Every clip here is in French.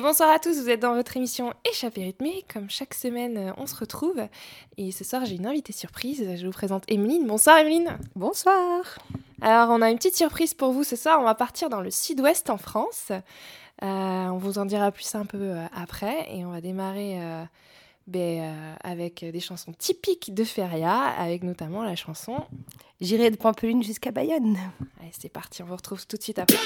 Bonsoir à tous, vous êtes dans votre émission Échappée rythmée. Comme chaque semaine, euh, on se retrouve. Et ce soir, j'ai une invitée surprise. Je vous présente Emeline. Bonsoir Emeline. Bonsoir. Alors, on a une petite surprise pour vous ce soir. On va partir dans le sud-ouest en France. Euh, on vous en dira plus un peu euh, après. Et on va démarrer ben, avec des chansons typiques de Feria, avec notamment la chanson J'irai de Pampelune jusqu'à Bayonne. Allez, c'est parti. On vous retrouve tout de suite après.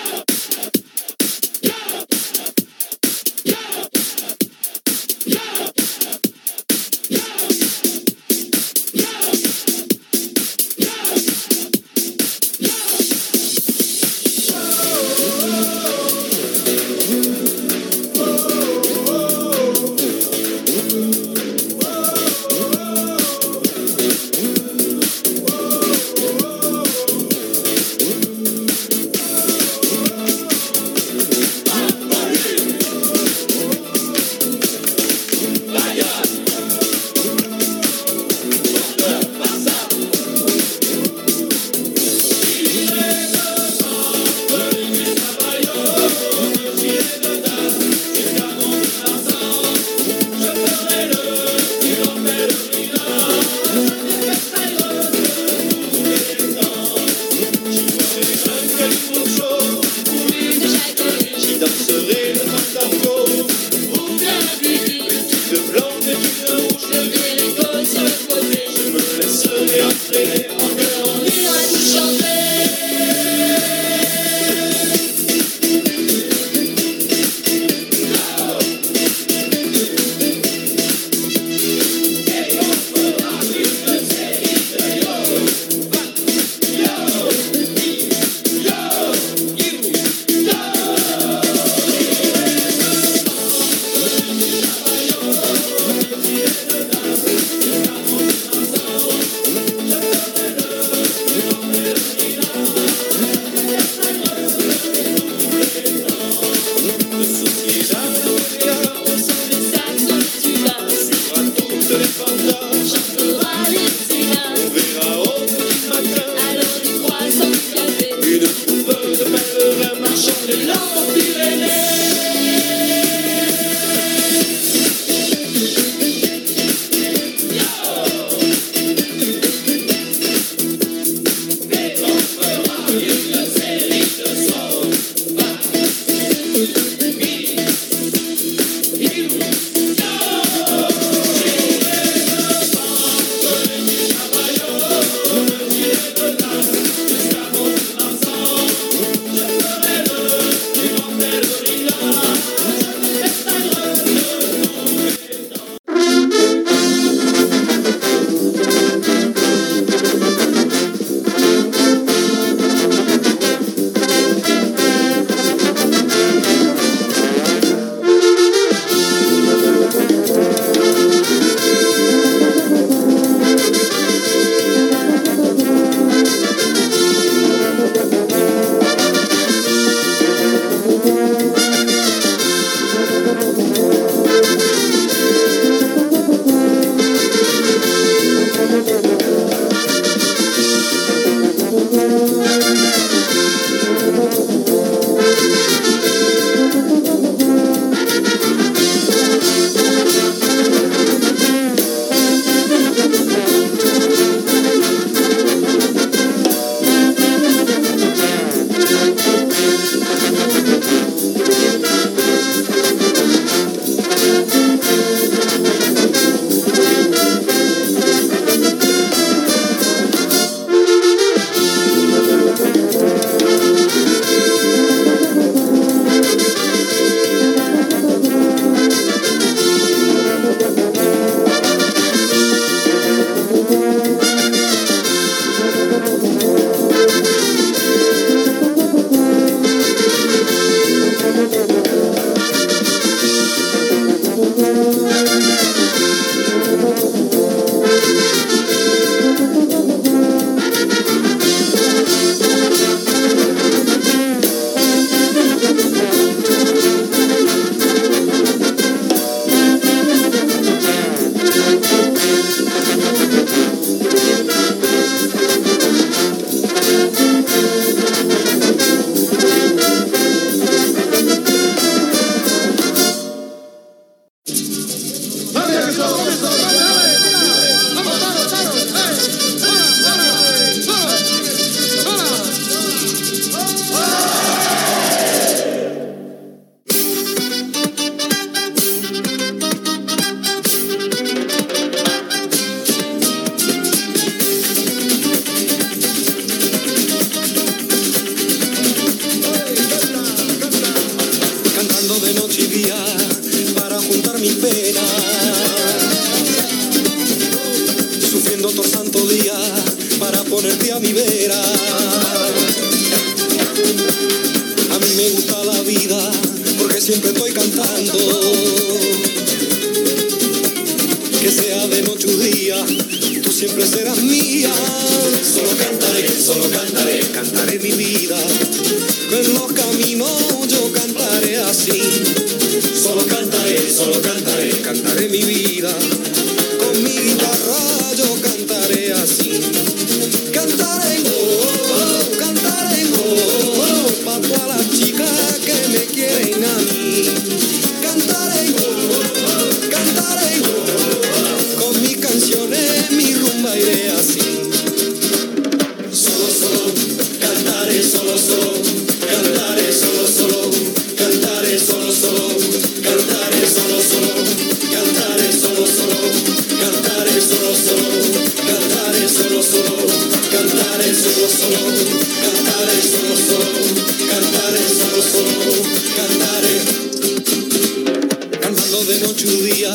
Noche día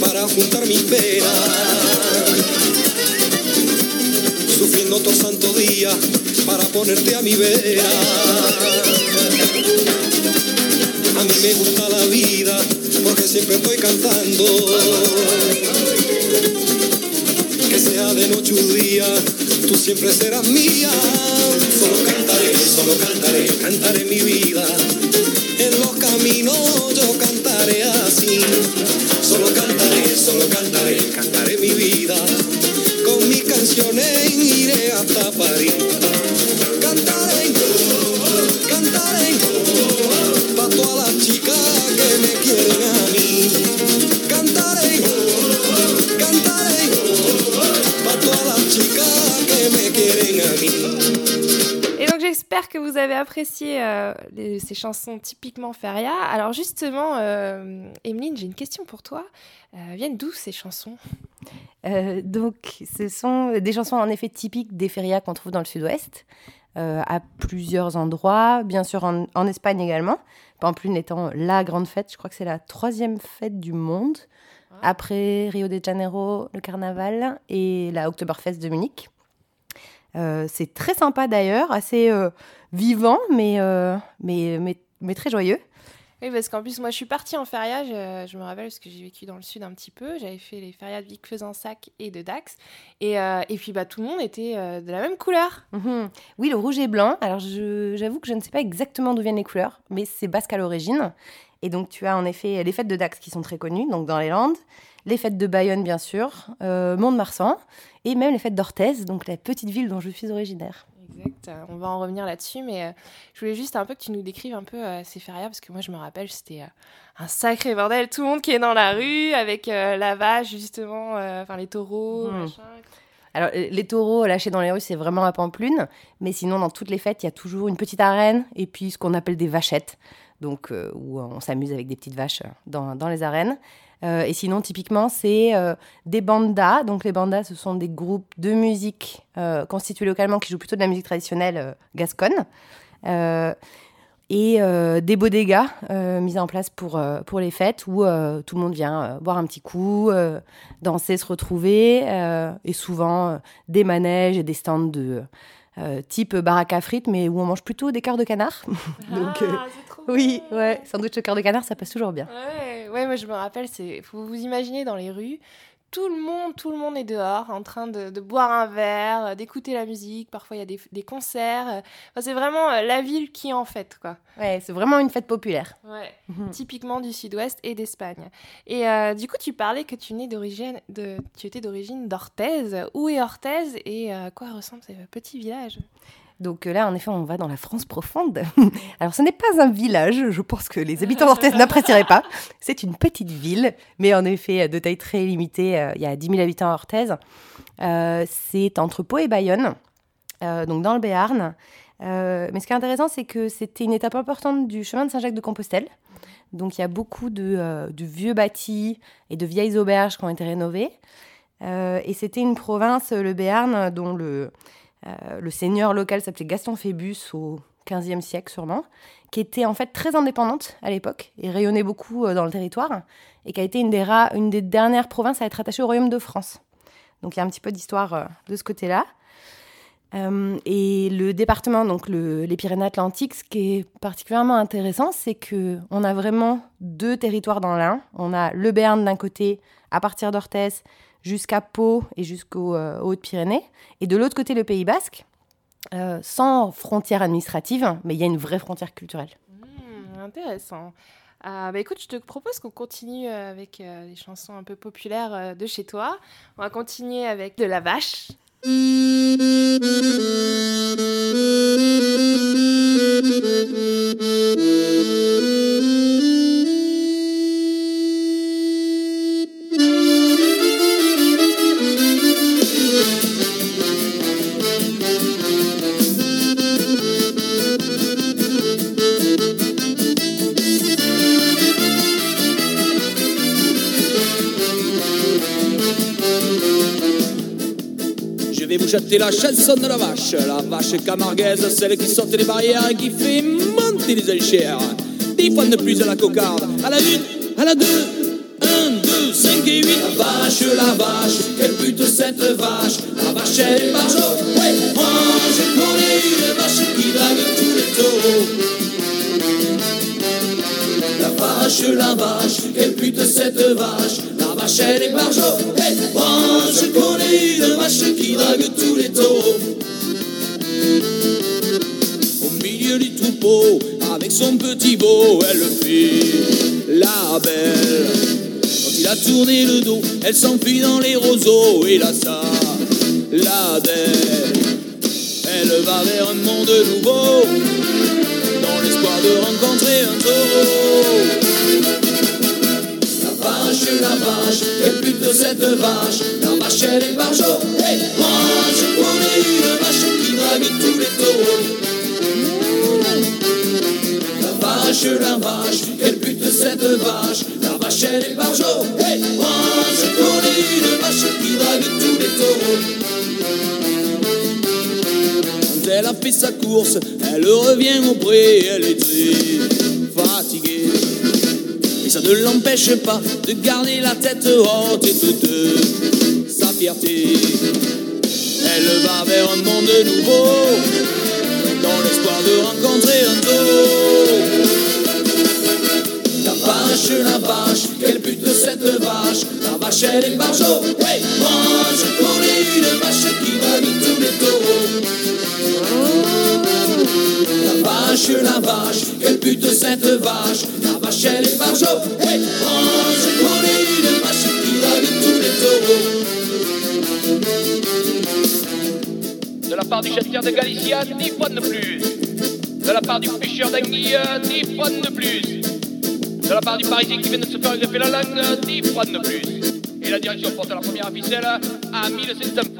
para juntar mis penas, sufriendo todo santo día para ponerte a mi vera. A mí me gusta la vida porque siempre estoy cantando. Que sea de noche o día, tú siempre serás mía. Solo cantaré, solo cantaré, cantaré mi vida. Caminos yo cantaré así. Solo cantaré, solo cantaré, cantaré mi vida. Con mis canciones iré hasta París. Cantaré, cantaré, pa' todas las chicas que me quieren j'espère que vous avez apprécié euh, les- ces chansons typiquement Feria. Alors justement, euh, Emeline, j'ai une question pour toi. Euh, viennent d'où ces chansons? Euh, donc, ce sont des chansons en effet typiques des férias qu'on trouve dans le sud-ouest, euh, à plusieurs endroits, bien sûr en, en Espagne également. Pampelune étant la grande fête, je crois que c'est la troisième fête du monde, après Rio de Janeiro, le carnaval et la Oktoberfest de Munich. Euh, c'est très sympa d'ailleurs, assez euh, vivant, mais, euh, mais, mais, mais très joyeux. Oui, parce qu'en plus, moi, je suis partie en feria. Je, me rappelle parce que j'ai vécu dans le sud un petit peu. J'avais fait les ferias de Vic-Fezensac et de Dax. Et, et puis, bah, tout le monde était de la même couleur. Mhm. Oui, le rouge et blanc. Alors, j'avoue que je ne sais pas exactement d'où viennent les couleurs, mais c'est basque à l'origine. Et donc, tu as en effet les fêtes de Dax qui sont très connues, donc dans les Landes, les fêtes de Bayonne, bien sûr, euh, Mont-de-Marsan, et même les fêtes d'Orthez, donc la petite ville dont je suis originaire. Exact. Euh, On va en revenir là-dessus. Mais euh, je voulais juste un peu que tu nous décrives un peu euh, ces ferias. Parce que moi, je me rappelle, c'était euh, un sacré bordel. Tout le monde qui est dans la rue avec euh, la vache, justement. euh, Enfin, les taureaux, Mhm. machin. Alors, euh, les taureaux lâchés dans les rues, c'est vraiment à Pamplune, mais sinon, dans toutes les fêtes, il y a toujours une petite arène et puis ce qu'on appelle des vachettes, donc euh, où on s'amuse avec des petites vaches euh, dans, dans les arènes. Euh, et sinon, typiquement, c'est euh, des bandas. Donc, les bandas, ce sont des groupes de musique euh, constitués localement qui jouent plutôt de la musique traditionnelle gasconne. Et des bodegas euh, mis en place pour, pour les fêtes où tout le monde vient boire un petit coup, danser, se retrouver. et souvent des manèges et des stands de type baraque à frites, mais où on mange plutôt des cœurs de canard. Ah, trop oui, bon. ouais, sandwich au cœur de canard, ça passe toujours bien. Ouais, ouais, moi je me rappelle, c'est, faut vous imaginer dans les rues, tout le monde, tout le monde est dehors en train de, de boire un verre, euh, d'écouter la musique. Parfois il y a des, des concerts. euh. Enfin, c'est vraiment euh, la ville qui est en fête, quoi. Ouais, c'est vraiment une fête populaire. Ouais. Mhm. Typiquement du Sud-Ouest et d'Espagne. Et euh, du coup, tu parlais que tu, nais d'origine, de, tu étais d'origine d'Orthez. Où est Orthez et euh, à quoi ressemble ce petit village? Donc euh, là, en effet, on va dans la France profonde. Alors, ce n'est pas un village, je pense que les habitants d'Orthez n'apprécieraient pas. C'est une petite ville, mais en effet, de taille très limitée. Euh, Il y a 10 000 habitants à Orthez. Euh, c'est entre Pau et Bayonne, euh, donc dans le Béarn. Euh, mais ce qui est intéressant, c'est que c'était une étape importante du chemin de Saint-Jacques-de-Compostelle. Donc, il y a beaucoup de, euh, de vieux bâtis et de vieilles auberges qui ont été rénovées. Euh, et c'était une province, le Béarn, dont le, le seigneur local s'appelait Gaston Phébus au XVe siècle sûrement, qui était en fait très indépendante à l'époque et rayonnait beaucoup dans le territoire, et qui a été une des, une des dernières provinces à être attachée au Royaume de France. Donc il y a un petit peu d'histoire de ce côté-là. Euh, et le département, donc les Pyrénées-Atlantiques, ce qui est particulièrement intéressant, c'est que on a vraiment deux territoires dans l'un. On a le Béarn d'un côté, à partir d'Orthez, jusqu'à Pau et jusqu'aux euh, Hautes-Pyrénées, et de l'autre côté le Pays Basque, euh, sans frontière administrative, mais il y a une vraie frontière culturelle. Mmh, intéressant. bah écoute, je te propose qu'on continue avec les chansons un peu populaires de chez toi. On va continuer avec de la vache. jeter la chanson de la vache, la vache camarguaise, celle qui saute les barrières et qui fait monter les enchères. Dix fois de plus à la cocarde, à la une, à la deux, un, deux, cinq et huit. La vache, la vache, quelle pute cette vache, la vache elle est barjot. Ouais, moi je connais une vache qui drague tous les taureaux. La vache, la vache, quelle pute cette vache, la vache elle est barjot. Hey, moi je connais une drague tous les taureaux. Au milieu du troupeau, avec son petit beau, elle fait la belle. Quand il a tourné le dos, elle s'enfuit dans les roseaux et là ça, la belle. Elle va vers un monde nouveau, dans l'espoir de rencontrer un taureau vache, la vache, quelle pute de cette vache, elle est barjot, hey, moi je connais une vache qui drague tous les taureaux. La vache, la vache, quelle pute de cette vache, la vache elle est barjot, hey, moi je connais une vache qui drague tous les taureaux. Quand elle a fait sa course, elle revient au pré, elle est très fatiguée ça ne l'empêche pas de garder la tête haute et toute Elle va vers un monde nouveau, dans l'espoir de rencontrer un taureau. La vache, la vache, quel but de cette vache? La vache, elle est barjot. Hey, moi, je connais une vache qui va de tous les taureaux. La vache, la vache, quel but de cette vache? Michel et Marjo. Hey, oh, je connais une vache qui drague tous les taureaux. La part du chasseur de Galicia, dix fois de plus. De la part du pêcheur d'anguille, dix fois de plus. De la part du parisien qui vient de se faire greffer la langue, dix fois de plus. Et la direction porte la première ficelle à 1700 francs.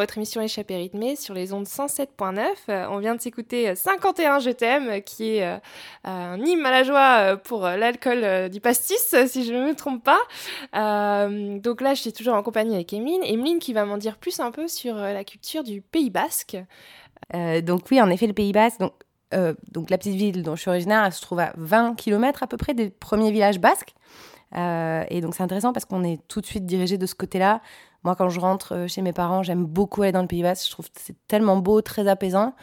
Votre émission Échappée rythmée sur les ondes 107.9. Euh, on vient de s'écouter 51 Je t'aime, qui est euh, un hymne à la joie pour l'alcool du pastis, si je ne me trompe pas. donc là, je suis toujours en compagnie avec Emeline. Emeline qui va m'en dire plus un peu sur la culture du Pays Basque. donc oui, en effet, le Pays Basque, donc, donc la petite ville dont je suis originaire, elle se trouve à 20 km à peu près des premiers villages basques. et donc c'est intéressant parce qu'on est tout de suite dirigé de ce côté-là. Moi, quand je rentre euh, chez mes parents, j'aime beaucoup aller dans le Pays Basque. Je trouve que c'est tellement beau, très apaisant.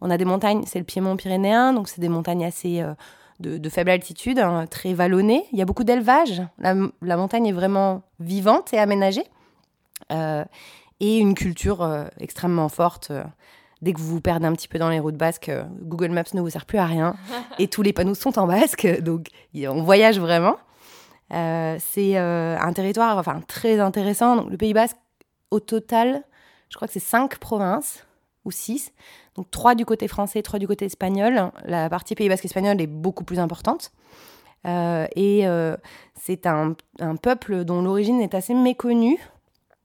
On a des montagnes, c'est le Piémont pyrénéen, donc c'est des montagnes assez euh, de, faible altitude, hein, très vallonnées. Il y a beaucoup d'élevage. La, montagne est vraiment vivante et aménagée. Euh, et une culture extrêmement forte. dès que vous vous perdez un petit peu dans les routes basques, Google Maps ne vous sert plus à rien. et tous les panneaux sont en basque, donc on voyage vraiment. Euh, c'est euh, un territoire enfin, très intéressant. Donc, le Pays Basque, au total, je crois que c'est cinq provinces ou six. Donc trois du côté français, trois du côté espagnol. La partie Pays Basque espagnol est beaucoup plus importante. Euh, et c'est un, peuple dont l'origine est assez méconnue.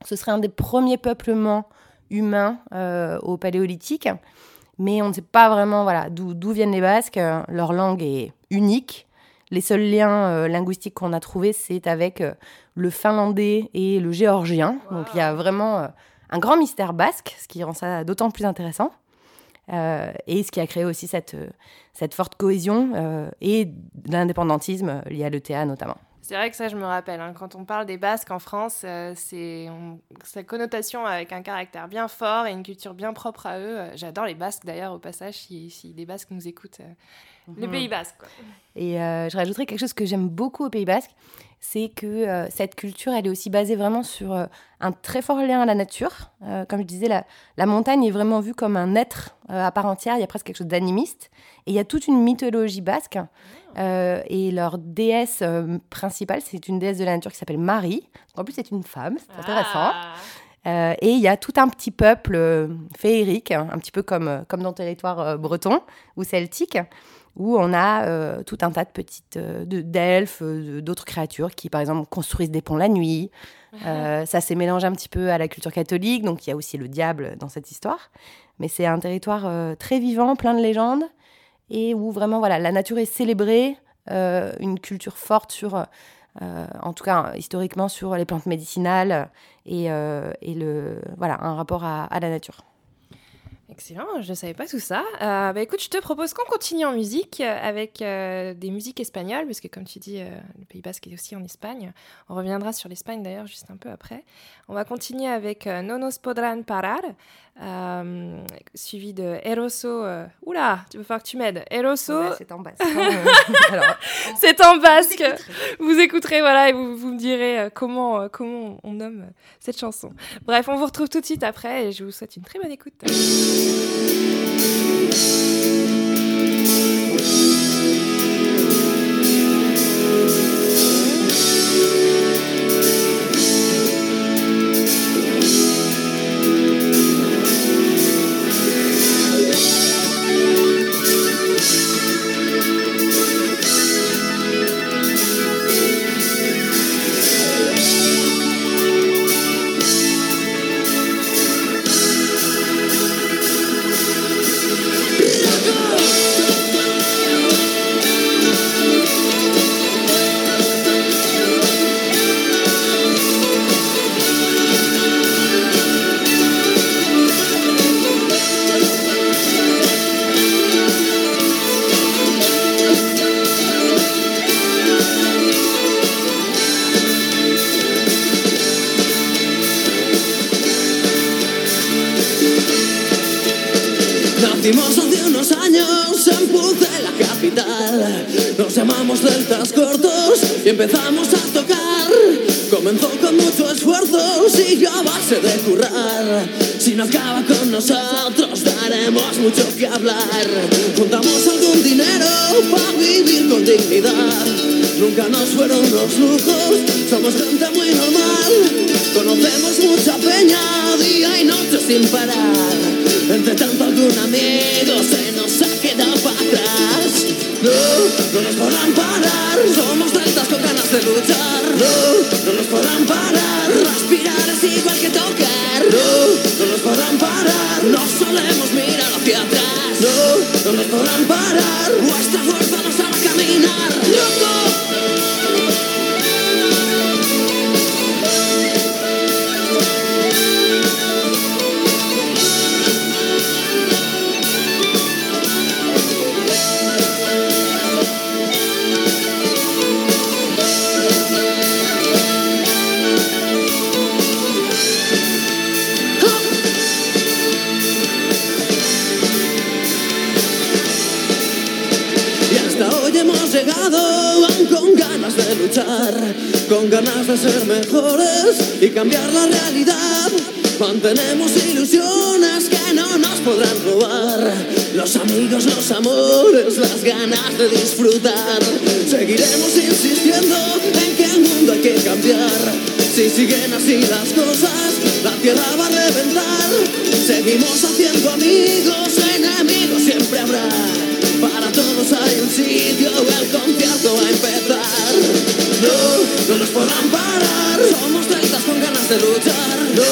Ce serait un des premiers peuplements humains au Paléolithique. Mais on ne sait pas vraiment voilà, d'où viennent les Basques. Leur langue est unique. Les seuls liens euh, linguistiques qu'on a trouvés, c'est avec euh, le finlandais et le géorgien. Donc il y a vraiment euh, un grand mystère basque, ce qui rend ça d'autant plus intéressant. et ce qui a créé aussi cette, cette forte cohésion et l'indépendantisme lié à l'ETA notamment. C'est vrai que ça, je me rappelle. Hein. quand on parle des Basques en France, c'est sa connotation avec un caractère bien fort et une culture bien propre à eux. J'adore les Basques d'ailleurs, au passage, si, si les Basques nous écoutent. Le. Pays Basque. Quoi. Et euh, je rajouterais quelque chose que j'aime beaucoup au Pays Basque, c'est que euh, cette culture, elle est aussi basée vraiment sur euh, un très fort lien à la nature. comme je disais, la, la, montagne est vraiment vue comme un être à part entière. Il y a presque quelque chose d'animiste. Et il y a toute une mythologie basque. Ah. et leur déesse principale, c'est une déesse de la nature qui s'appelle Marie. En plus, c'est une femme, c'est intéressant. Ah. et il y a tout un petit peuple féerique, un petit peu comme, comme dans le territoire breton ou celtique, où on a euh, tout un tas de petites euh, d'elfes, euh, d'autres créatures qui, par exemple, construisent des ponts la nuit. ça s'est mélangé un petit peu à la culture catholique, donc il y a aussi le diable dans cette histoire. Mais c'est un territoire très vivant, plein de légendes, et où vraiment voilà, la nature est célébrée, une culture forte sur, en tout cas historiquement, sur les plantes médicinales et, et le, voilà, un rapport à la nature. Excellent, je ne savais pas tout ça. Euh, bah, écoute, je te propose qu'on continue en musique euh, avec euh, des musiques espagnoles, parce que comme tu dis, le Pays Basque est aussi en Espagne. On reviendra sur l'Espagne d'ailleurs juste un peu après. On va continuer avec No nos podrán parar, suivi de Eroso. Oula, tu veux faire que tu m'aides. Eroso. c'est en basque. c'est en basque. Vous écouterez, voilà, et vous, vous me direz comment, comment on nomme cette chanson. Bref, on vous retrouve tout de suite après, et je vous souhaite une très bonne écoute. Hablar. Juntamos algún dinero para vivir con dignidad. Nunca nos fueron los lujos, somos gente muy normal. Conocemos mucha peña, día y noche sin parar. Entre tanto algún amigo se nos ha quedado para atrás. No, no nos podrán parar, somos celtas con ganas de luchar. No, no nos podrán parar, no nos podrán parar. Vuestra fuerza hasta hoy hemos llegado con ganas de luchar, con ganas de ser mejores y cambiar la realidad. Mantenemos ilusiones que no nos podrán robar. Los amigos, los amores, las ganas de disfrutar. Seguiremos insistiendo en que el mundo hay que cambiar. Si siguen así las cosas, la tierra va a reventar. Seguimos haciendo amigos, podrán parar. Somos celtas con ganas de luchar. No,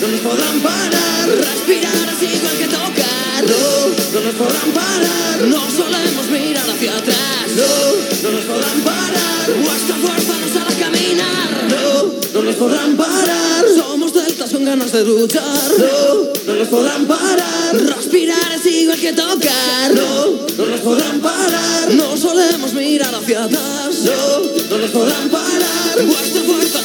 no nos podrán parar. Respirar es igual que tocar. No, no nos podrán parar. No solemos mirar hacia atrás. No, no nos podrán parar. Vuestra fuerza nos hará caminar. No, no nos podrán parar. Somos celtas con ganas de luchar. No, no nos podrán parar. Respirar es igual que tocar. No, no nos podrán parar. No solemos mirar hacia atrás. No, no nos podrán parar. Vuestra fuerza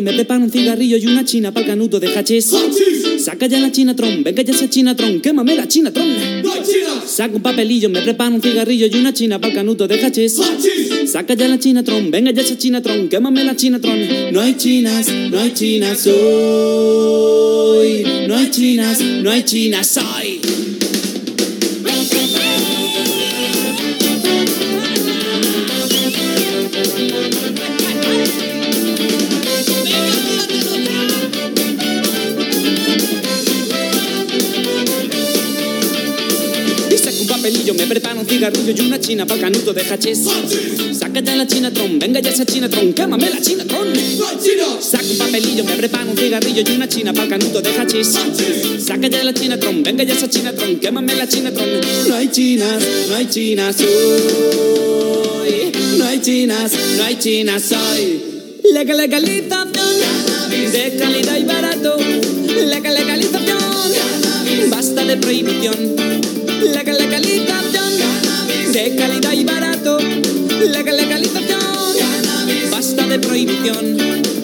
me prepara un cigarrillo y una china pa'l canuto de hachís. Saca ya la chinatron, venga ya esa chinatron, quémame la chinatron. Saca un papelillo, me prepara un cigarrillo y una china pa'l canuto de hachís. Saca ya la chinatron, venga ya esa chinatron, quémame la chinatron. No hay chinas, no hay chinas hoy. No hay chinas, no hay chinas hoy. Cigarrillo y una china pa'l canuto de hachís. Saca ya la chinatron, venga ya esa chinatron, quémame la chinatron. Saca un papelillo, me prepara un cigarrillo y una china pa'l canuto de hachís. Saca ya la chinatron, venga ya esa chinatron, quémame la chinatron. No hay chinas, no hay chinas hoy. No hay chinas, no hay chinas hoy. Legal, legalización de calidad y barato. Legal, legalización, basta de prohibición. Legal, legalización prohibición.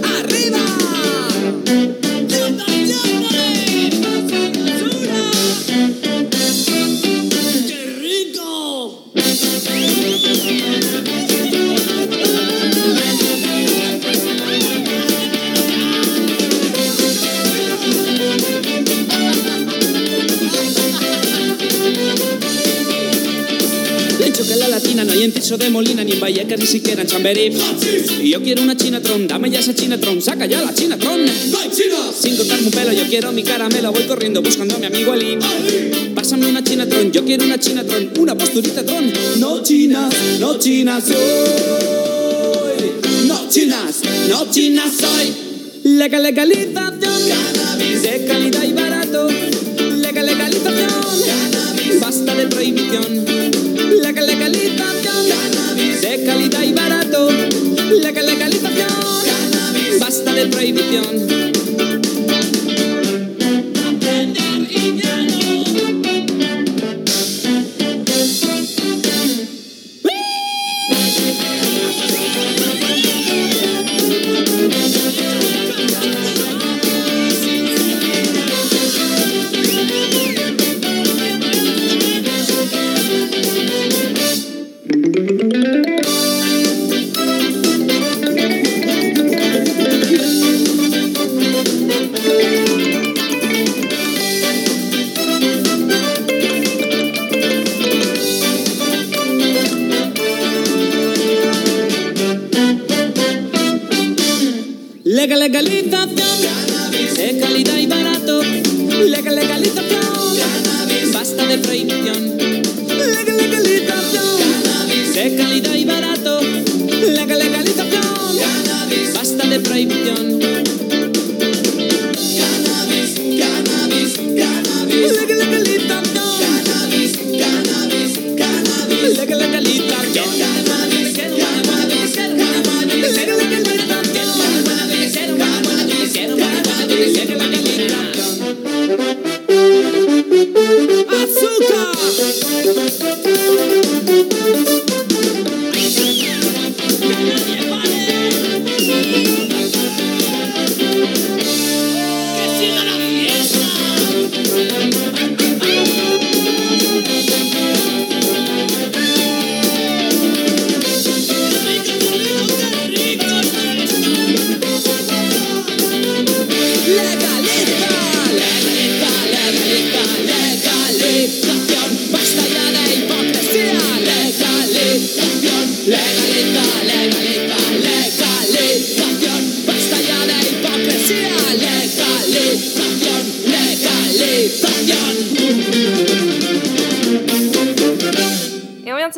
Celso de Molina, ni en Vallecas, ni siquiera en Chamberí. Y yo quiero una Chinatron, dame ya esa Chinatron, saca ya la Chinatron. Sin cortarme un pelo, yo quiero mi caramelo, voy corriendo buscando a mi amigo Ali. Pásame una Chinatron, yo quiero una Chinatron, una posturita tron. No chinas, no chinas soy. No chinas, no chinas soy. Legal, legalización, cannabis de calidad y barato. Legal, legalización, cannabis. Basta de prohibición. Legal, legalización, cannabis de calidad y barato. Legal, legalización. Basta de prohibición.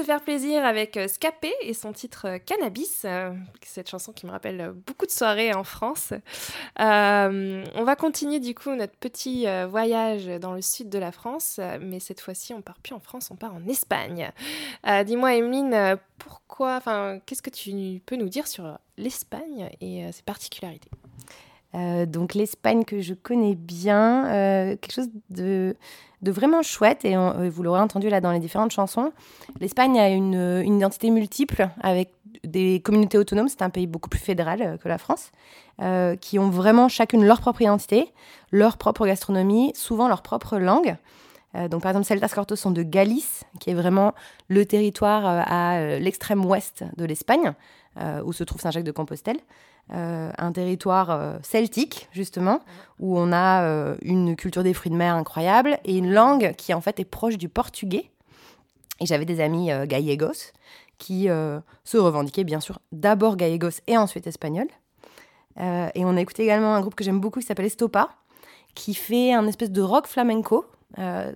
Faire plaisir avec euh, Scapé et son titre euh, Cannabis, euh, cette chanson qui me rappelle beaucoup de soirées en France. On va continuer du coup notre petit voyage dans le sud de la France, mais cette fois-ci on part plus en France, on part en Espagne. Dis-moi Emeline, pourquoi, enfin, qu'est-ce que tu peux nous dire sur l'Espagne et ses particularités? Euh, donc l'Espagne que je connais bien, euh, quelque chose de, vraiment chouette, et euh, vous l'aurez entendu là dans les différentes chansons. L'Espagne a une, identité multiple avec des communautés autonomes, c'est un pays beaucoup plus fédéral que la France, qui ont vraiment chacune leur propre identité, leur propre gastronomie, souvent leur propre langue. Donc par exemple, Celtas Cortos sont de Galice, qui est vraiment le territoire à l'extrême ouest de l'Espagne, où se trouve Saint-Jacques-de-Compostelle euh, un territoire euh, celtique, justement, où on a euh, une culture des fruits de mer incroyable et une langue qui, en fait, est proche du portugais. Et j'avais des amis gallegos qui se revendiquaient, bien sûr, d'abord gallegos et ensuite espagnols. Euh, et on a écouté également un groupe que j'aime beaucoup qui s'appelle Estopa, qui fait un espèce de rock flamenco,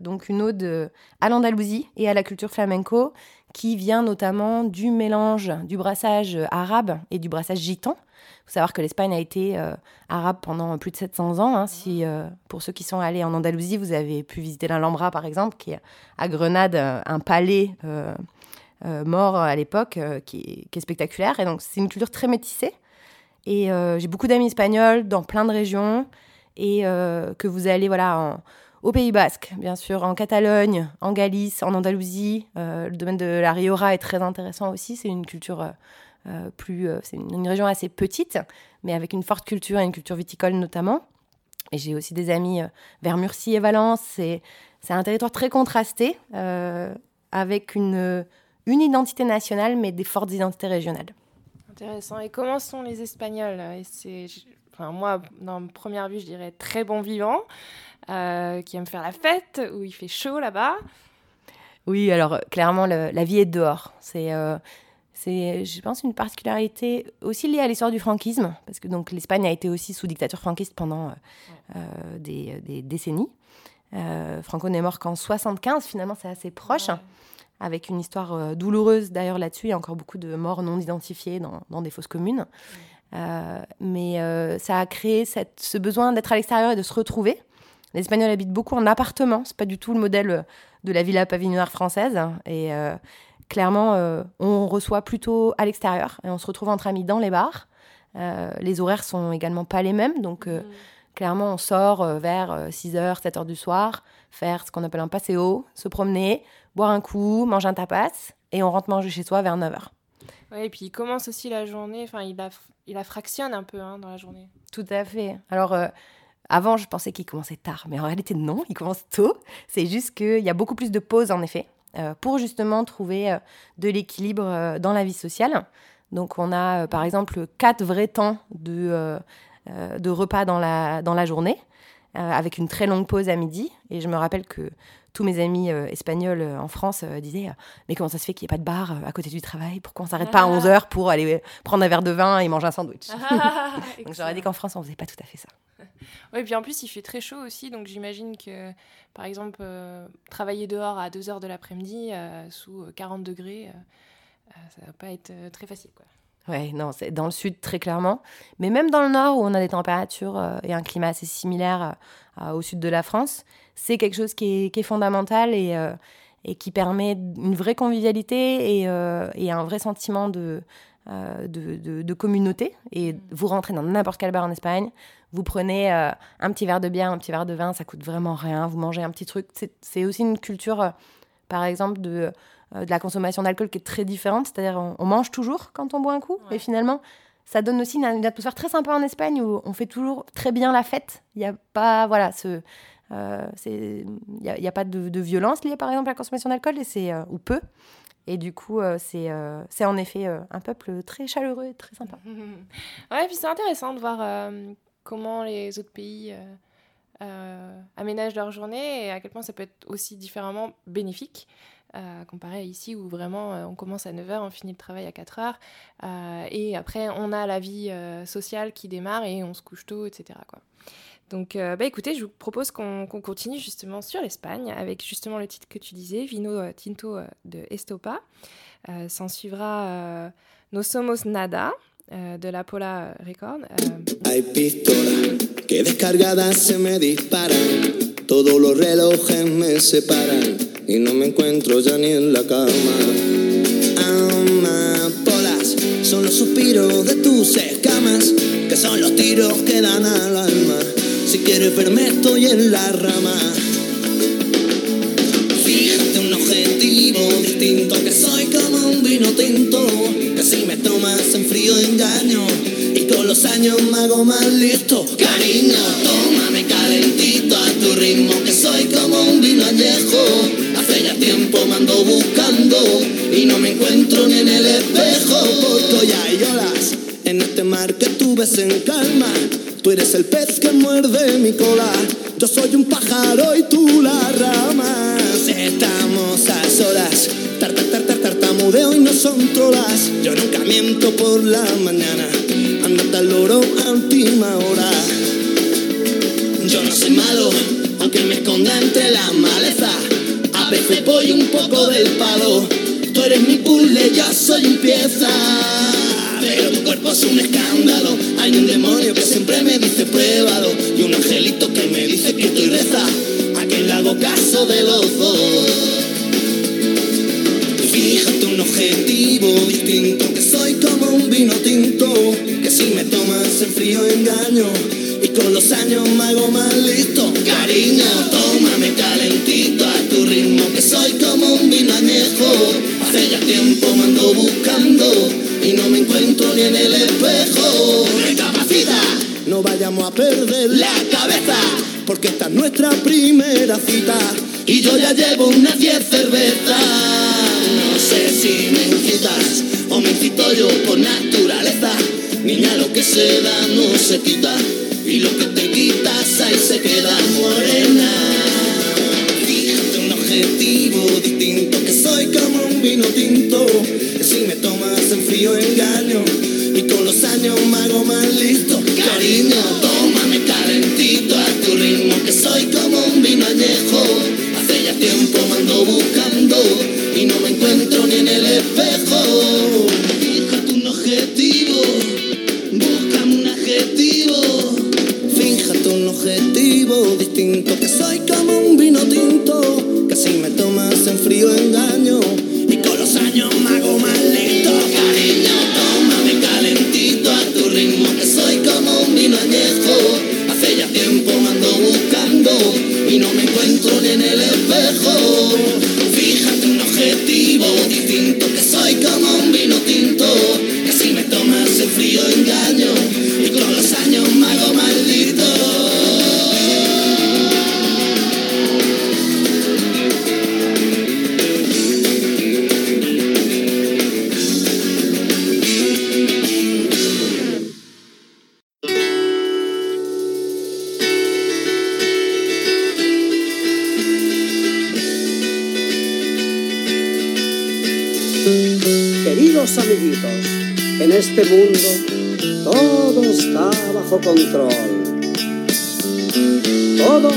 donc une ode à l'Andalousie et à la culture flamenco, qui vient notamment du mélange du brassage euh, arabe et du brassage gitan. Il faut savoir que l'Espagne a été euh, arabe pendant plus de 700 ans. hein. Si, euh, pour ceux qui sont allés en Andalousie, vous avez pu visiter l'Alhambra, par exemple, qui est à Grenade, euh, un palais euh, euh, mort à l'époque, euh, qui, est- spectaculaire. Et donc, c'est une culture très métissée. Et euh, j'ai beaucoup d'amis espagnols dans plein de régions. Et euh, que vous allez voilà, au Pays Basque, bien sûr, en Catalogne, en Galice, en Andalousie. Euh, le domaine de la Rioja est très intéressant aussi. C'est une culture euh, euh, plus. c'est une, région assez petite, mais avec une forte culture et une culture viticole notamment. Et j'ai aussi des amis vers Murcie et Valence. C'est, un territoire très contrasté, avec une, une identité nationale, mais des fortes identités régionales. Intéressant. Et comment sont les Espagnols? Et c'est, enfin, Moi, dans première vue, je dirais très bon vivant, euh, qui aiment faire la fête, où il fait chaud là-bas. Oui, alors clairement, le- la vie est dehors. C'est, euh, C'est, je pense, une particularité aussi liée à l'histoire du franquisme, parce que donc l'Espagne a été aussi sous dictature franquiste pendant euh, des, des décennies. Franco n'est mort qu'en 75, finalement, c'est assez proche, Ouais. avec une histoire douloureuse d'ailleurs là-dessus. Il y a encore beaucoup de morts non identifiées dans, dans des fosses communes. Euh, mais euh, ça a créé cette- ce besoin d'être à l'extérieur et de se retrouver. Les Espagnols habitent beaucoup en appartement, c'est pas du tout le modèle euh, de la villa pavillonnaire française. Et euh, clairement, euh, on reçoit plutôt à l'extérieur et on se retrouve entre amis dans les bars. Euh, les horaires sont également pas les mêmes, donc euh, clairement, on sort vers 6h, 7h du soir, faire ce qu'on appelle un paseo, se promener, boire un coup, manger un tapas, et on rentre manger chez soi vers 9h. Ouais, et puis il commence aussi la journée, enfin il la, il la fractionne un peu hein, dans la journée. Tout à fait. Alors, avant, je pensais qu'il commençait tard, mais en réalité, non, il commence tôt. C'est juste qu'il y a beaucoup plus de pauses, en effet, euh, pour justement trouver euh, de l'équilibre euh, dans la vie sociale. Donc, on a, par exemple, quatre vrais temps de, de repas dans la, dans la journée, avec une très longue pause à midi. Et je me rappelle que tous mes amis euh, espagnols euh, en France euh, disaient Mais comment ça se fait qu'il n'y ait pas de bar à côté du travail? Pourquoi on s'arrête pas à 11h pour aller prendre un verre de vin et manger un sandwich? Donc, j'aurais dit qu'en France, on faisait pas tout à fait ça. Oui, et puis en plus, il fait très chaud aussi, donc j'imagine que, par exemple, euh, travailler dehors à 2h de l'après-midi euh, sous 40 degrés, euh, ça va pas être très facile. Quoi. Ouais, non, c'est dans le sud très clairement. Mais même dans le nord où on a des températures et un climat assez similaire au sud de la France, c'est quelque chose qui est, qui est fondamental et, euh, et qui permet une vraie convivialité et, euh, et un vrai sentiment de, euh, de, de- de communauté. Et vous rentrez dans n'importe quel bar en Espagne, vous prenez un petit verre de bière, un petit verre de vin, ça coûte vraiment rien. Vous mangez un petit truc. C'est- aussi une culture, par exemple, de, de la consommation d'alcool qui est très différente. C'est-à-dire, on, on mange toujours quand on boit un coup, Ouais. mais finalement, ça donne aussi une, une atmosphère très sympa en Espagne où on fait toujours très bien la fête. Il n'y a pas, voilà, ce. Euh, Il n'y a, pas de, violence liée par exemple à la consommation d'alcool, et c'est, euh, ou peu. Et du coup, euh, c'est euh, en effet un peuple très chaleureux et très sympa. ouais, puis c'est intéressant de voir comment les autres pays aménagent leur journée et à quel point ça peut être aussi différemment bénéfique. comparé à ici où vraiment on commence à 9h, on finit le travail à 4h euh, et après on a la vie sociale qui démarre et on se couche tôt, etc. Donc euh, bah, écoutez, je vous propose qu'on qu'on continue justement sur l'Espagne avec justement le titre que tu disais, Vino euh, Tinto euh, de Estopa. Euh, S'en suivra euh, No Somos Nada de la Pola Record. Hay pistolas que descargadas se me disparan. Todos los relojes me separan y no me encuentro ya ni en la cama. Amapolas son los suspiros de tus escamas, que son los tiros que dan al alma. Si quieres verme, estoy en la rama. Fíjate un objetivo distinto Que soy como un vino tinto Que si me tomas en frío engaño Y con los años me hago más listo. Cariño, tómame calentito a tu ritmo Que soy como un vino añejo. Hace ya tiempo me ando buscando Y no me encuentro ni en el espejo. Porque ya hay olas en este mar que tú ves en calma Tú eres el pez que muerde mi cola Yo soy un pájaro y tú la rama Estamos a solas tar, tar, tar, tar, Tartamudeo y no son trolas Yo nunca miento por la mañana Andate al loro a última hora yo no soy malo, aunque me esconda entre la maleza. A veces voy un poco del palo. Tú eres mi puzzle, yo soy un pieza. Cuerpo es un escándalo. Hay un demonio que siempre me dice pruébalo. Y un angelito que me dice que estoy reza. A quien le hago caso de los. Fíjate un objetivo distinto Que soy como un vino tinto Que si me tomas en frío engaño Y con los años me hago más listo Cariño, tómame calentito a tu ritmo Que soy como un vino añejo Hace ya tiempo me ando buscando Y no me encuentro ni en el espejo. Recapacita, no vayamos a perder la cabeza Porque esta es nuestra primera cita Y yo ya llevo unas 10 cervezas. No sé si me incitas o me incito yo por naturaleza. Niña, lo que se da no se quita Y lo que te quitas ahí se queda morena engaño y con los años me hago más listo. Cariño, tómame calentito a tu ritmo, que soy como un vino añejo. Hace ya tiempo me ando buscando y no me encuentro ni en el espejo. Fíjate un objetivo, búscame un adjetivo. Fíjate un objetivo distinto, que soy como un vino tinto. control. Todo.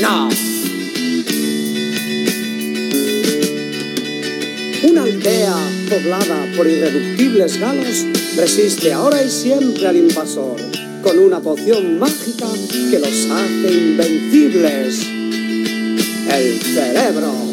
No. Una aldea poblada por irreductibles galos resiste ahora y siempre al invasor con una poción mágica que los hace invencibles. El cerebro.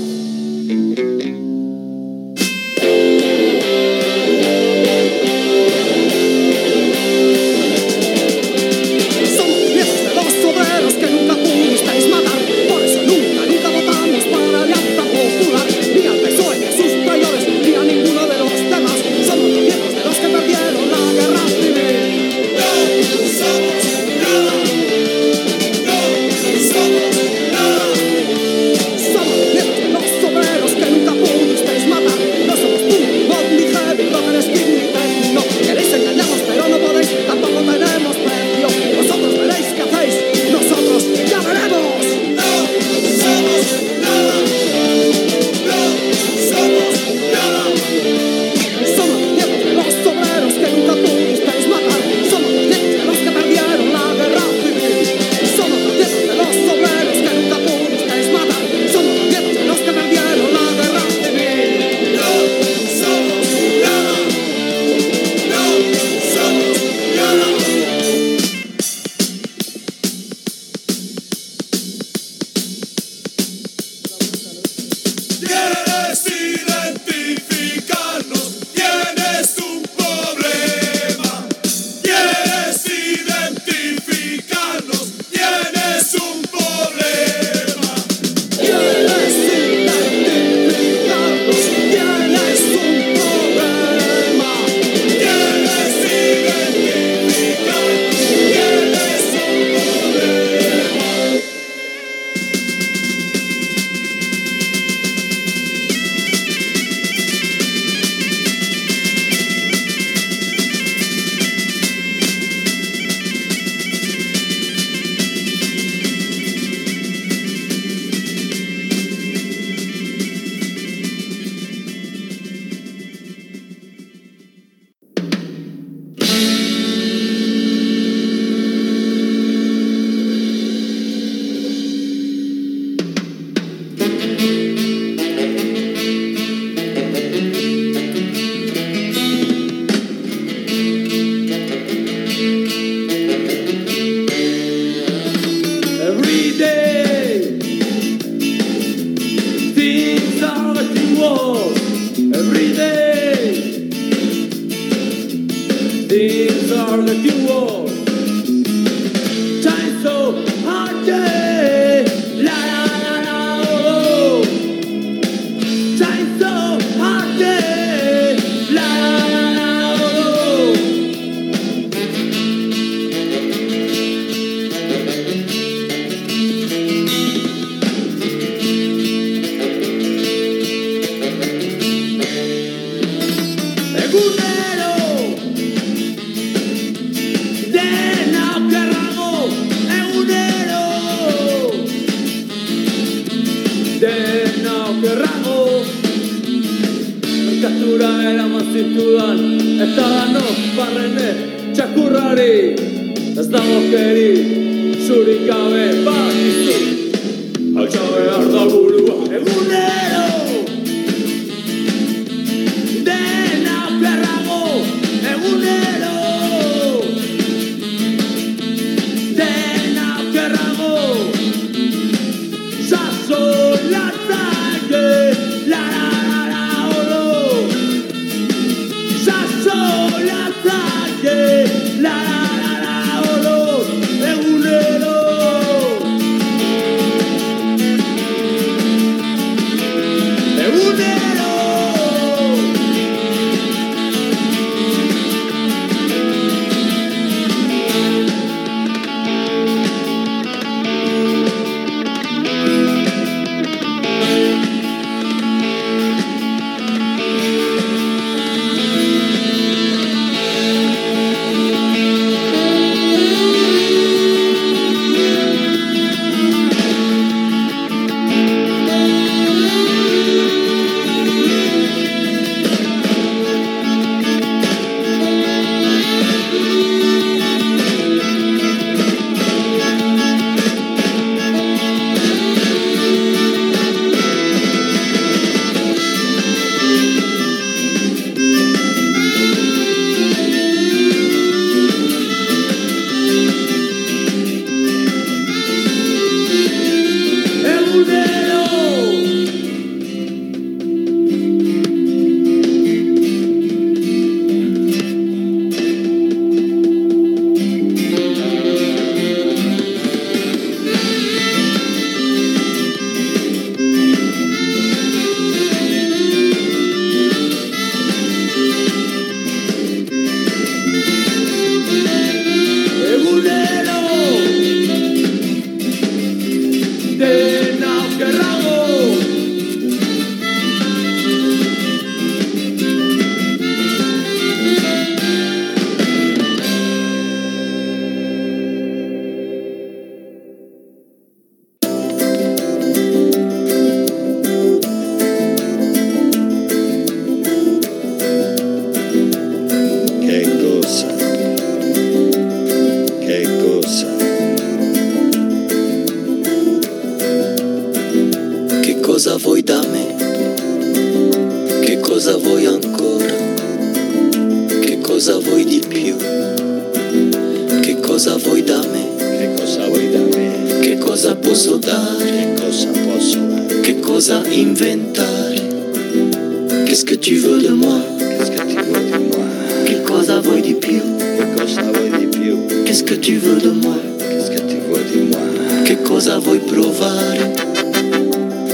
Tu veux de moi? Qu'est-ce que tu veux de moi? Che cosa vuoi di più? Che cosa vuoi di più? Qu'est-ce que tu veux de moi? Qu'est-ce que tu veux di moi? Che cosa vuoi provare?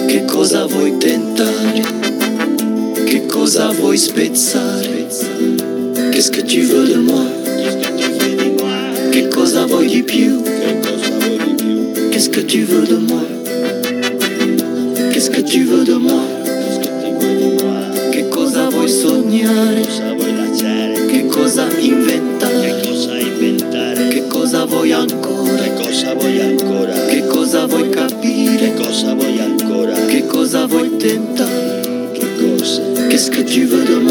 Che cosa vuoi tentare? Che cosa vuoi spezzare? Qu'est-ce que tu veux de moi? Che cosa vuoi di più? Qu'est-ce que tu veux de moi? Che cosa inventare? Che cosa vuoi ancora? Che cosa vuoi capire? Che cosa vuoi tentare? Qu'est-ce que tu veux de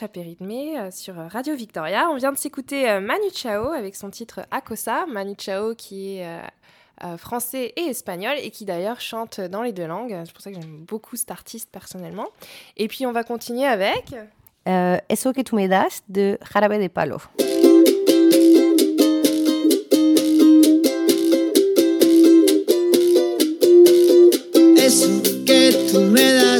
Échappée euh, sur euh, Radio Victoria. On vient de s'écouter euh, Manu Chao avec son titre Acosa. Manu Chao qui est français et espagnol et qui d'ailleurs chante dans les deux langues. C'est pour ça que j'aime beaucoup cet artiste personnellement. Et puis on va continuer avec. Euh, Eso que tu me das de Jarabe de Palo. Que me das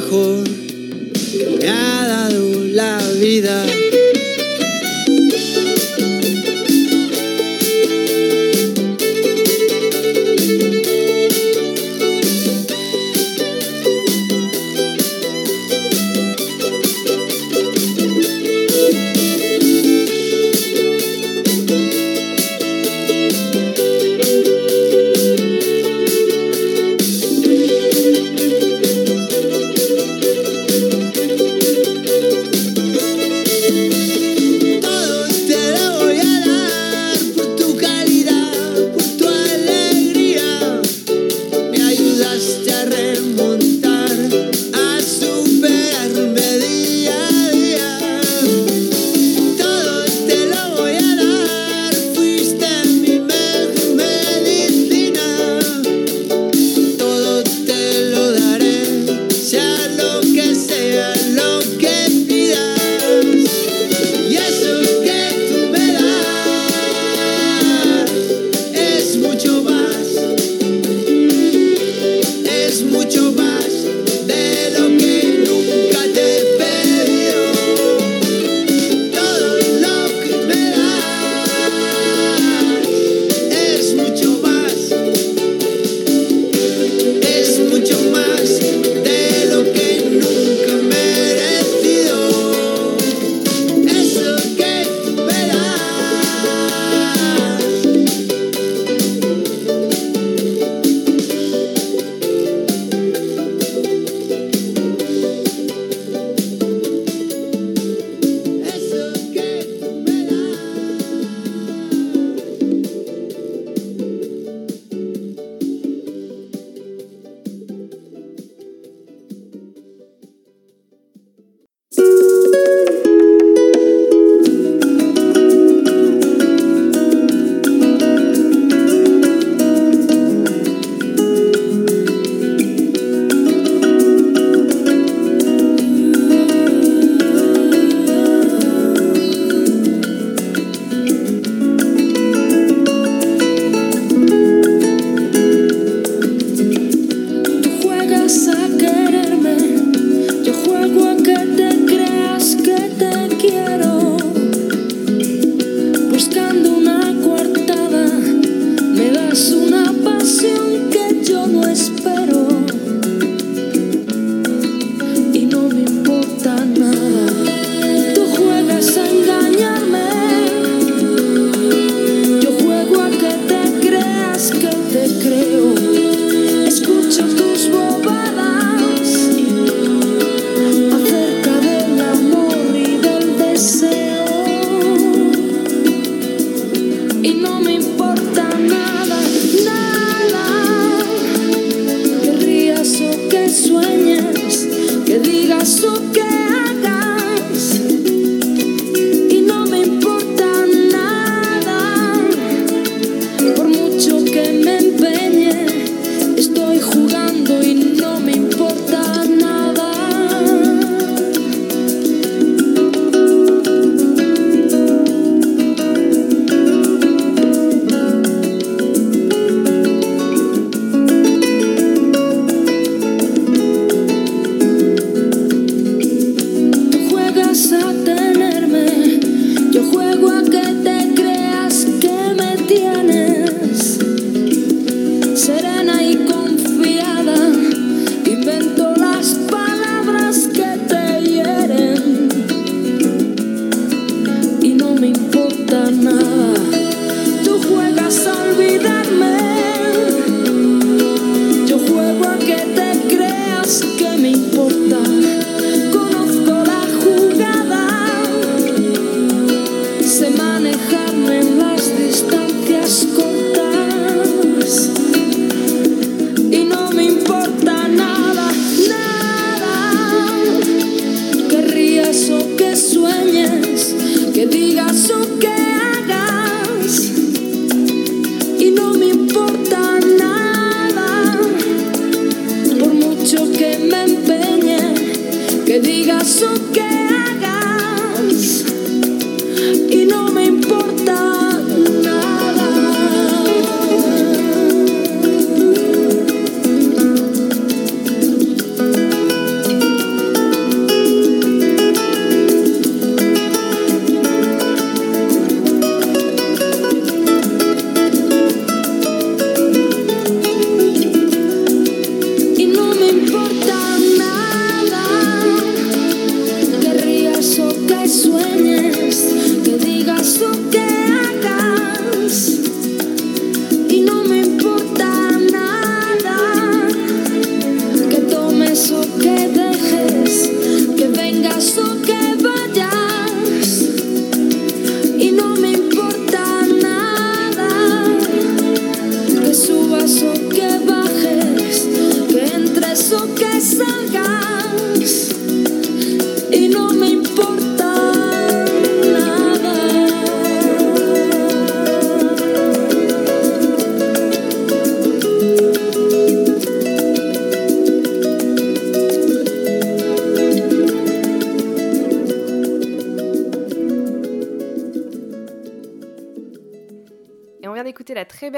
mejor me ha dado la vida.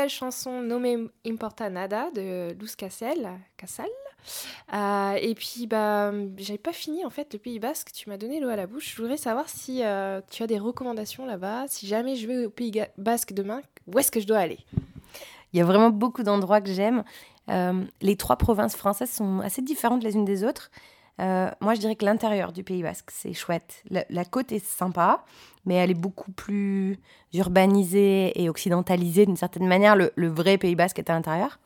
Chanson No Me Importa Nada de Luz Casal. Casal. Euh, et puis, bah, j'avais pas fini en fait le Pays Basque. Tu m'as donné l'eau à la bouche. Je voudrais savoir si euh, tu as des recommandations là-bas. Si jamais je vais au Pays Basque demain, où est-ce que je dois aller? Il y a vraiment beaucoup d'endroits que j'aime. Euh, les trois provinces françaises sont assez différentes les unes des autres. Euh, moi, je dirais que l'intérieur du Pays Basque, c'est chouette. La, côte est sympa, mais elle est beaucoup plus urbanisée et occidentalisée d'une certaine manière. Le, vrai Pays Basque est à l'intérieur.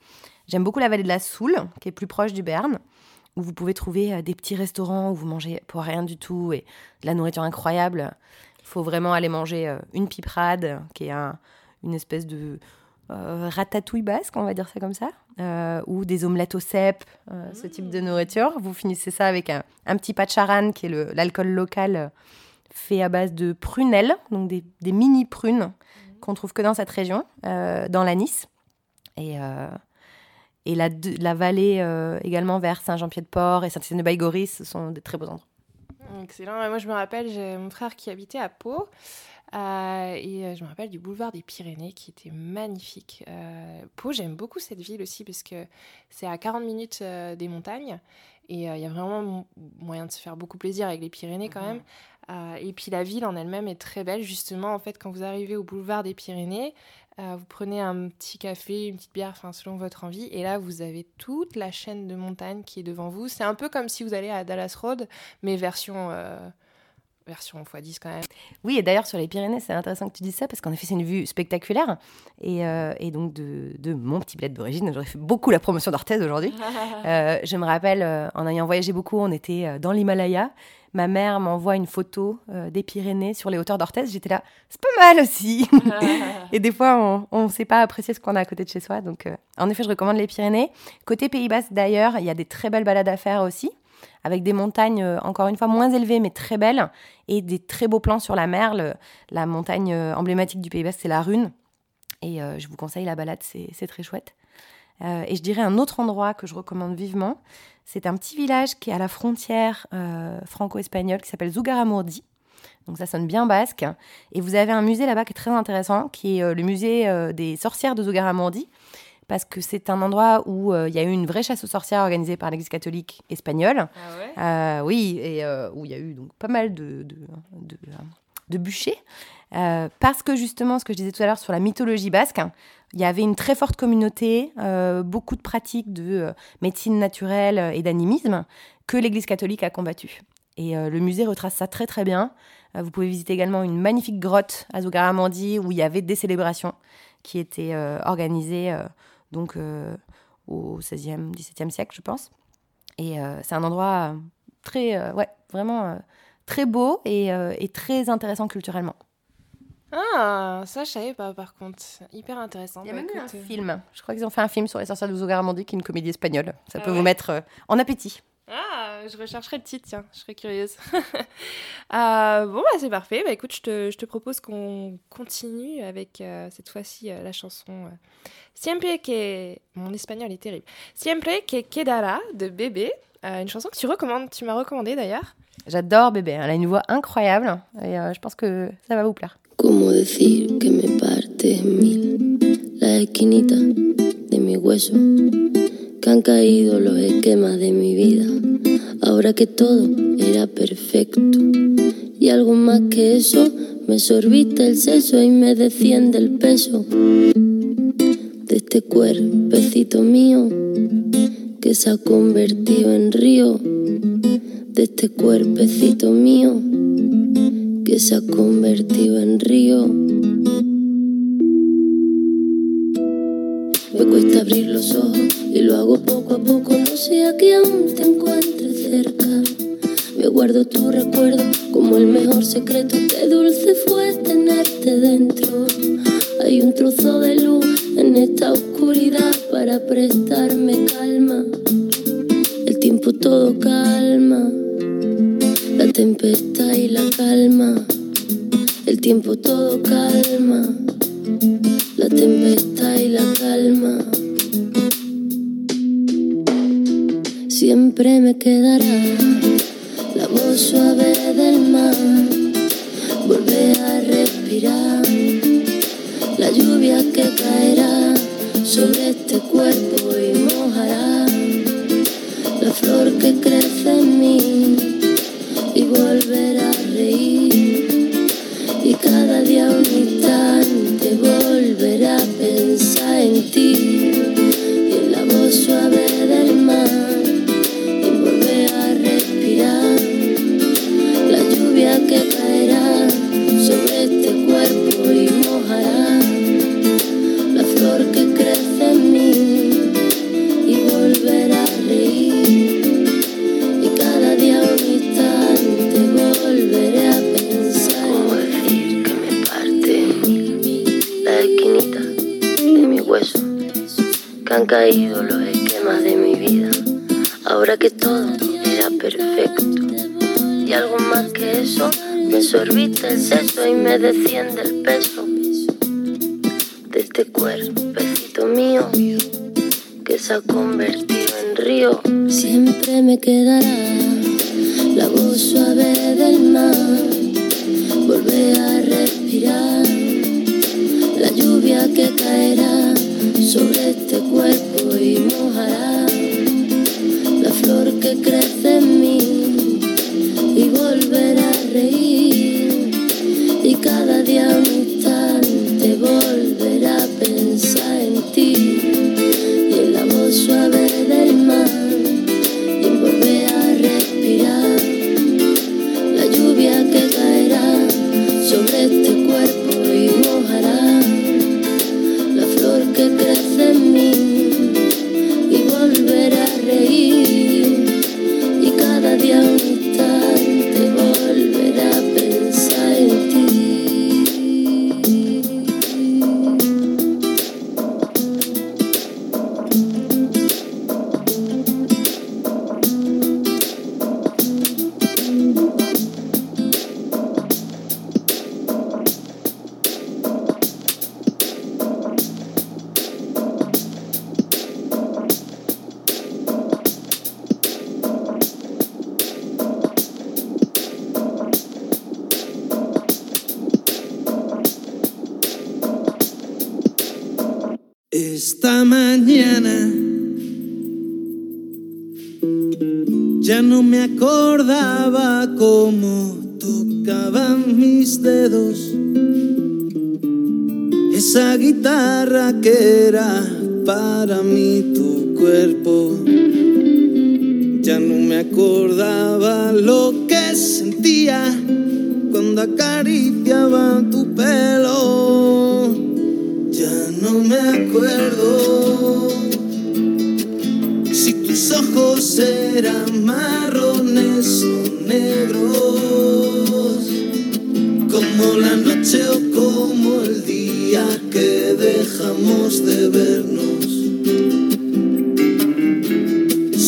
J'aime beaucoup la vallée de la Soule, qui est plus proche du Béarn, où vous pouvez trouver euh, des petits restaurants où vous mangez pour rien du tout et de la nourriture incroyable. Il faut vraiment aller manger euh, une piperade, qui est un- une espèce de euh, ratatouille basque, on va dire ça comme ça, euh, ou des omelettes au cèpe, euh, ce type de nourriture. Vous finissez ça avec un, un petit pacharan, qui est l'alcool local fait à base de prunelles, donc des, des mini prunes qu'on trouve que dans cette région, dans la Nice. Et, et la, vallée également vers Saint-Jean-Pied-de-Port et Saint-Étienne-de-Baïgoris, ce sont des très beaux endroits. Excellent. Moi, je me rappelle, j'ai mon frère qui habitait à Pau. Euh, et euh, je me rappelle du boulevard des Pyrénées qui était magnifique. Euh, Pau, j'aime beaucoup cette ville aussi parce que c'est à 40 minutes des montagnes. Et il y a vraiment mo- moyen de se faire beaucoup plaisir avec les Pyrénées quand même. Et puis la ville en elle-même est très belle. Justement, en fait, quand vous arrivez au boulevard des Pyrénées, vous prenez un petit café, une petite bière, enfin selon votre envie. Et là, vous avez toute la chaîne de montagnes qui est devant vous. C'est un peu comme si vous allez à Dallas Road, mais version, euh, version x10 quand même. Oui, et d'ailleurs, sur les Pyrénées, c'est intéressant que tu dises ça, parce qu'en effet, c'est une vue spectaculaire. Et, euh, et donc, de, de mon petit bled d'origine, j'aurais fait beaucoup la promotion d'Orthez aujourd'hui. Euh, je me rappelle, euh, en ayant voyagé beaucoup, on était dans l'Himalaya. Ma mère m'envoie une photo des Pyrénées sur les hauteurs d'Orthez. J'étais là, c'est pas mal aussi. et des fois, on ne sait pas apprécier ce qu'on a à côté de chez soi. Donc, en effet, je recommande les Pyrénées. Côté Pays Basque, d'ailleurs, il y a des très belles balades à faire aussi, avec des montagnes, euh, encore une fois, moins élevées, mais très belles, et des très beaux plans sur la mer. La montagne euh, emblématique du Pays Basque, c'est la Rune. Et euh, je vous conseille la balade, c'est très chouette. Et je dirais un autre endroit que je recommande vivement, c'est un petit village qui est à la frontière franco-espagnole qui s'appelle Zugarramurdi. Donc ça sonne bien basque. Et vous avez un musée là-bas qui est très intéressant, qui est le musée des sorcières de Zugarramurdi, parce que c'est un endroit où euh, il y a eu une vraie chasse aux sorcières organisée par l'Église catholique espagnole. Euh, oui, et euh, où il y a eu donc pas mal de, de, de, de bûchers. Parce que justement, ce que je disais tout à l'heure sur la mythologie basque, il y avait une très forte communauté, beaucoup de pratiques de médecine naturelle et d'animisme que l'Église catholique a combattu. Et le musée retrace ça très très bien. Vous pouvez visiter également une magnifique grotte à Zugarramurdi où il y avait des célébrations qui étaient organisées donc euh, au 16e, 17e siècle, je pense. Et euh, c'est un endroit euh, très, euh, ouais, vraiment euh, très beau et, euh, et très intéressant culturellement. Ah, ça, je savais pas, par contre. Hyper intéressant. Il y a Bah, même un écoute, euh, film. Je crois qu'ils ont fait un film sur les sorcières de Zugarramurdi, qui est une comédie espagnole. Ça Ah peut ouais vous mettre euh, en appétit. Je rechercherai le titre, tiens, je serais curieuse. Euh, bon, bah, c'est parfait. Bah, écoute, je te, je te propose qu'on continue avec euh, cette fois-ci euh, la chanson euh, Siempre que. Mon espagnol est terrible. Siempre que quedara de Bébé. Euh, une chanson que tu recommandes, tu m'as recommandé d'ailleurs. J'adore bébé. Elle a une voix incroyable et euh, je pense que ça va vous plaire. ¿Cómo decir que me parte en mil la esquinita de mi hueso? Que han caído los esquemas de mi vida, ahora que todo era perfecto. Y algo más que eso, me sorbiste el seso y me desciende el peso de este cuerpecito mío que se ha convertido en río, de este cuerpecito mío que se ha convertido en río. Me cuesta abrir los ojos y lo hago poco a poco, no sea que aún te encuentres cerca. Me guardo tu recuerdo como el mejor secreto, qué dulce fue tenerte dentro. Hay un trozo de luz en esta oscuridad para prestarme calma. El tiempo todo calma la tempestad y la calma, el tiempo todo calma, la tempestad y la calma. Siempre me quedará la voz suave del mar, volver a respirar, la lluvia que caerá sobre este cuerpo y mojará la flor que crece en mí y volver a reír. Y cada día un instante volver a pensar en ti que caerá sobre este cuerpo y mojará la flor que crece en mí y volver a reír. Y cada día un instante volveré a pensar ¿Cómo decir que me parte la esquinita de mi hueso que han caído los esquemas de mi vida. Ahora que todo era perfecto y algo más que eso. Me sorbiste el seso y me desciende el peso. De este cuerpecito mío que se ha convertido en río. Siempre me quedará la voz suave del mar, volver a respirar, la lluvia que caerá sobre este cuerpo y mojará la flor que crece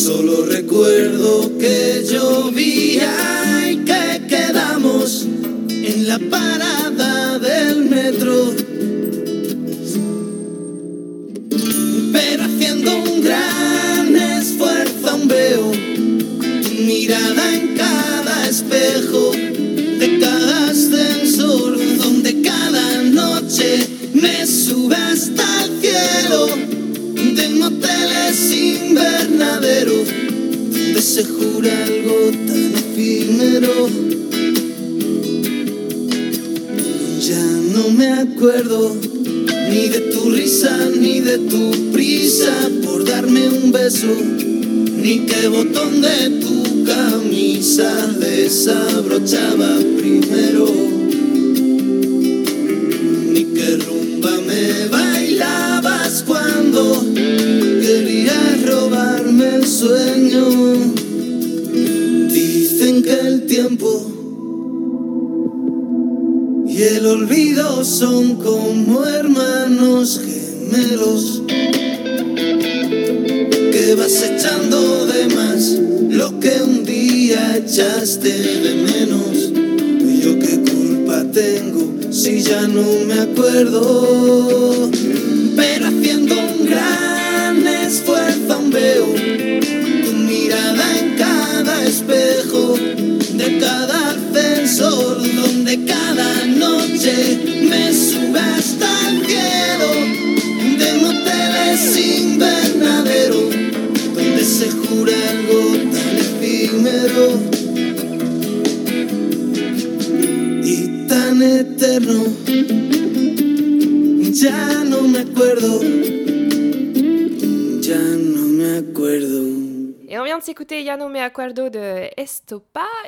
Solo recuerdo que llovía y que quedamos en la paz. Lord.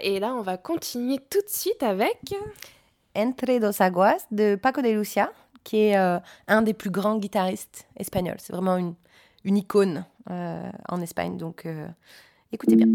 Et là, on va continuer tout de suite avec. Entre dos aguas de Paco de Lucia, qui est euh, un des plus grands guitaristes espagnols. C'est vraiment une, icône euh, en Espagne. Donc, euh, écoutez bien.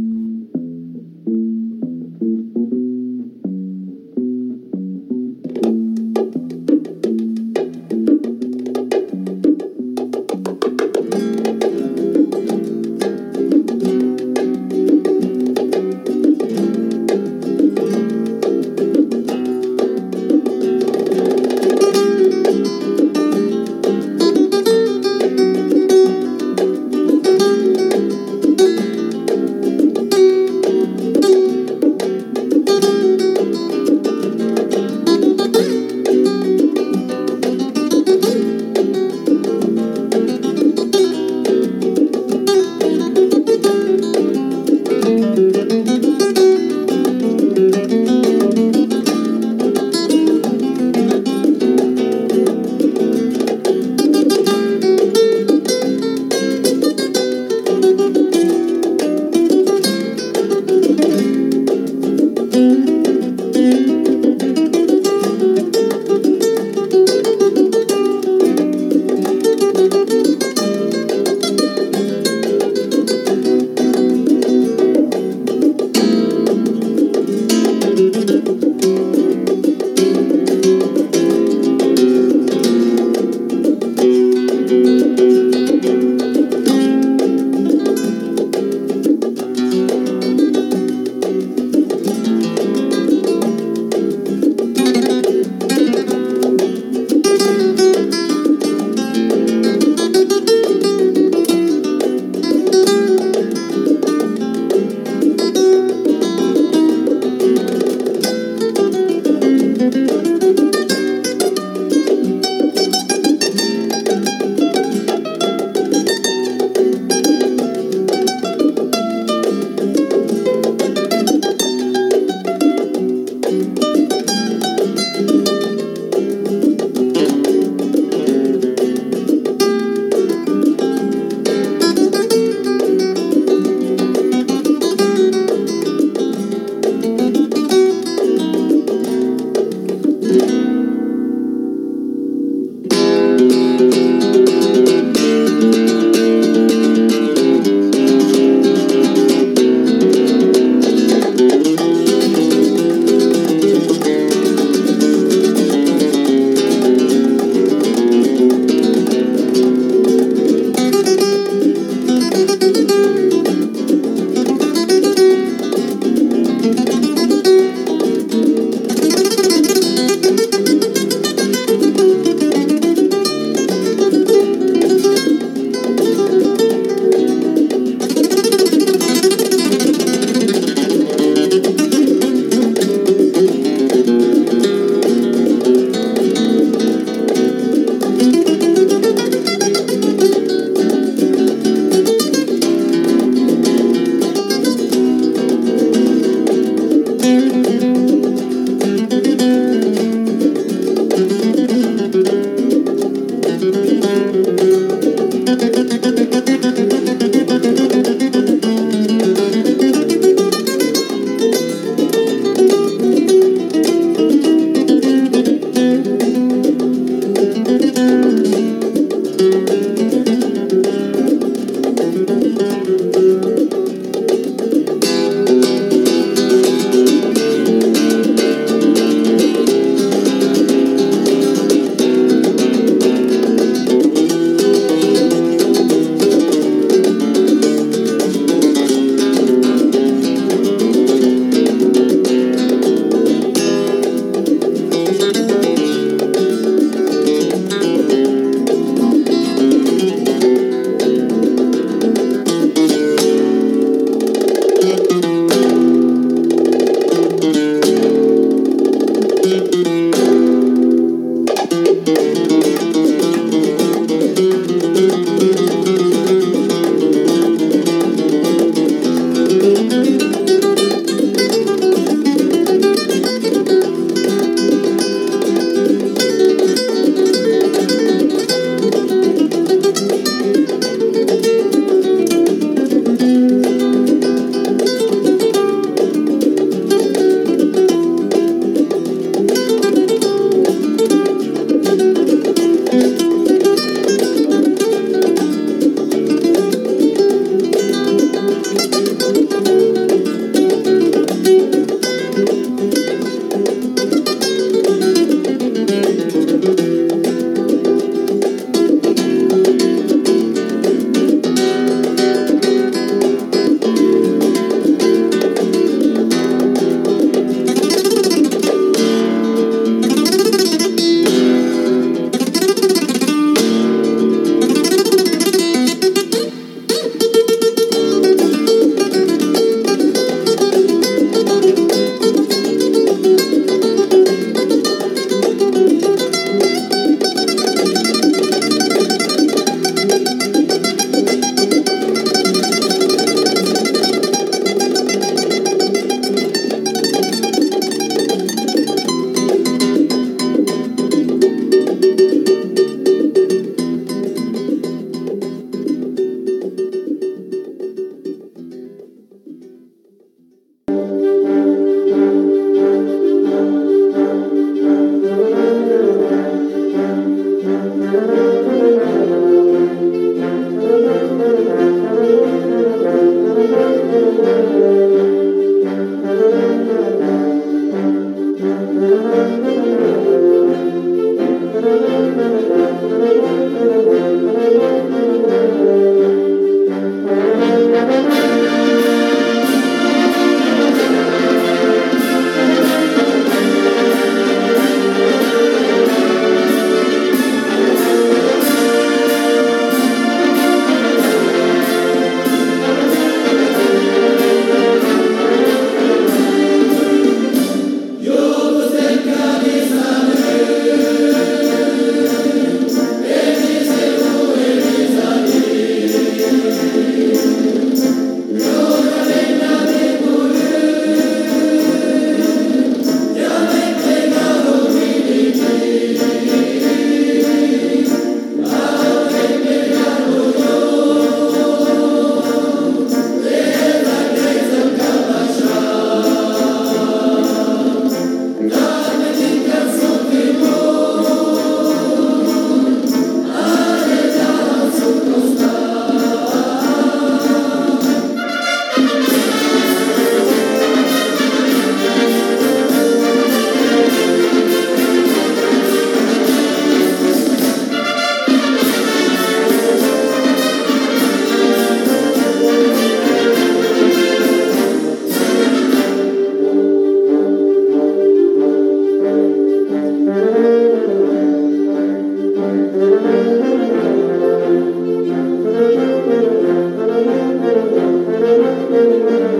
Échappée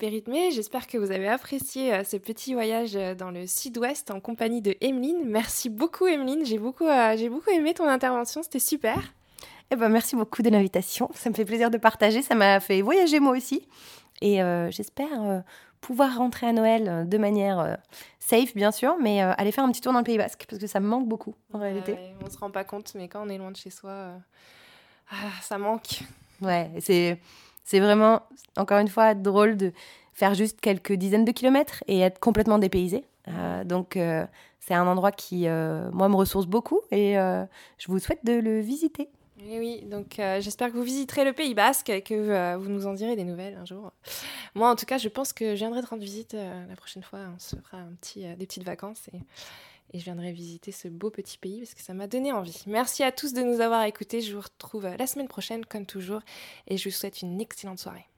J'espère que vous avez apprécié euh, ce petit voyage euh, dans le sud-ouest en compagnie de Emeline. Merci beaucoup, Emeline. J'ai beaucoup, euh, j'ai beaucoup aimé ton intervention. C'était super. Eh ben, merci beaucoup de l'invitation. Ça me fait plaisir de partager. Ça m'a fait voyager moi aussi. Et euh, j'espère euh, pouvoir rentrer à Noël de manière safe, bien sûr, mais aller faire un petit tour dans le Pays Basque, parce que ça me manque beaucoup, en réalité. Ouais, on se rend pas compte, mais quand on est loin de chez soi, ah, ça manque. Ouais, c'est, c'est vraiment, encore une fois, drôle de faire juste quelques dizaines de kilomètres et être complètement dépaysé. Euh, donc, euh, c'est un endroit qui, euh, moi, me ressource beaucoup et je vous souhaite de le visiter. Et oui, donc j'espère que vous visiterez le Pays Basque et que vous nous en direz des nouvelles un jour. Moi, en tout cas, je pense que je viendrai te rendre visite la prochaine fois. On se fera un petit, des petites vacances et je viendrai visiter ce beau petit pays parce que ça m'a donné envie. Merci à tous de nous avoir écoutés. Je vous retrouve la semaine prochaine, comme toujours, et je vous souhaite une excellente soirée.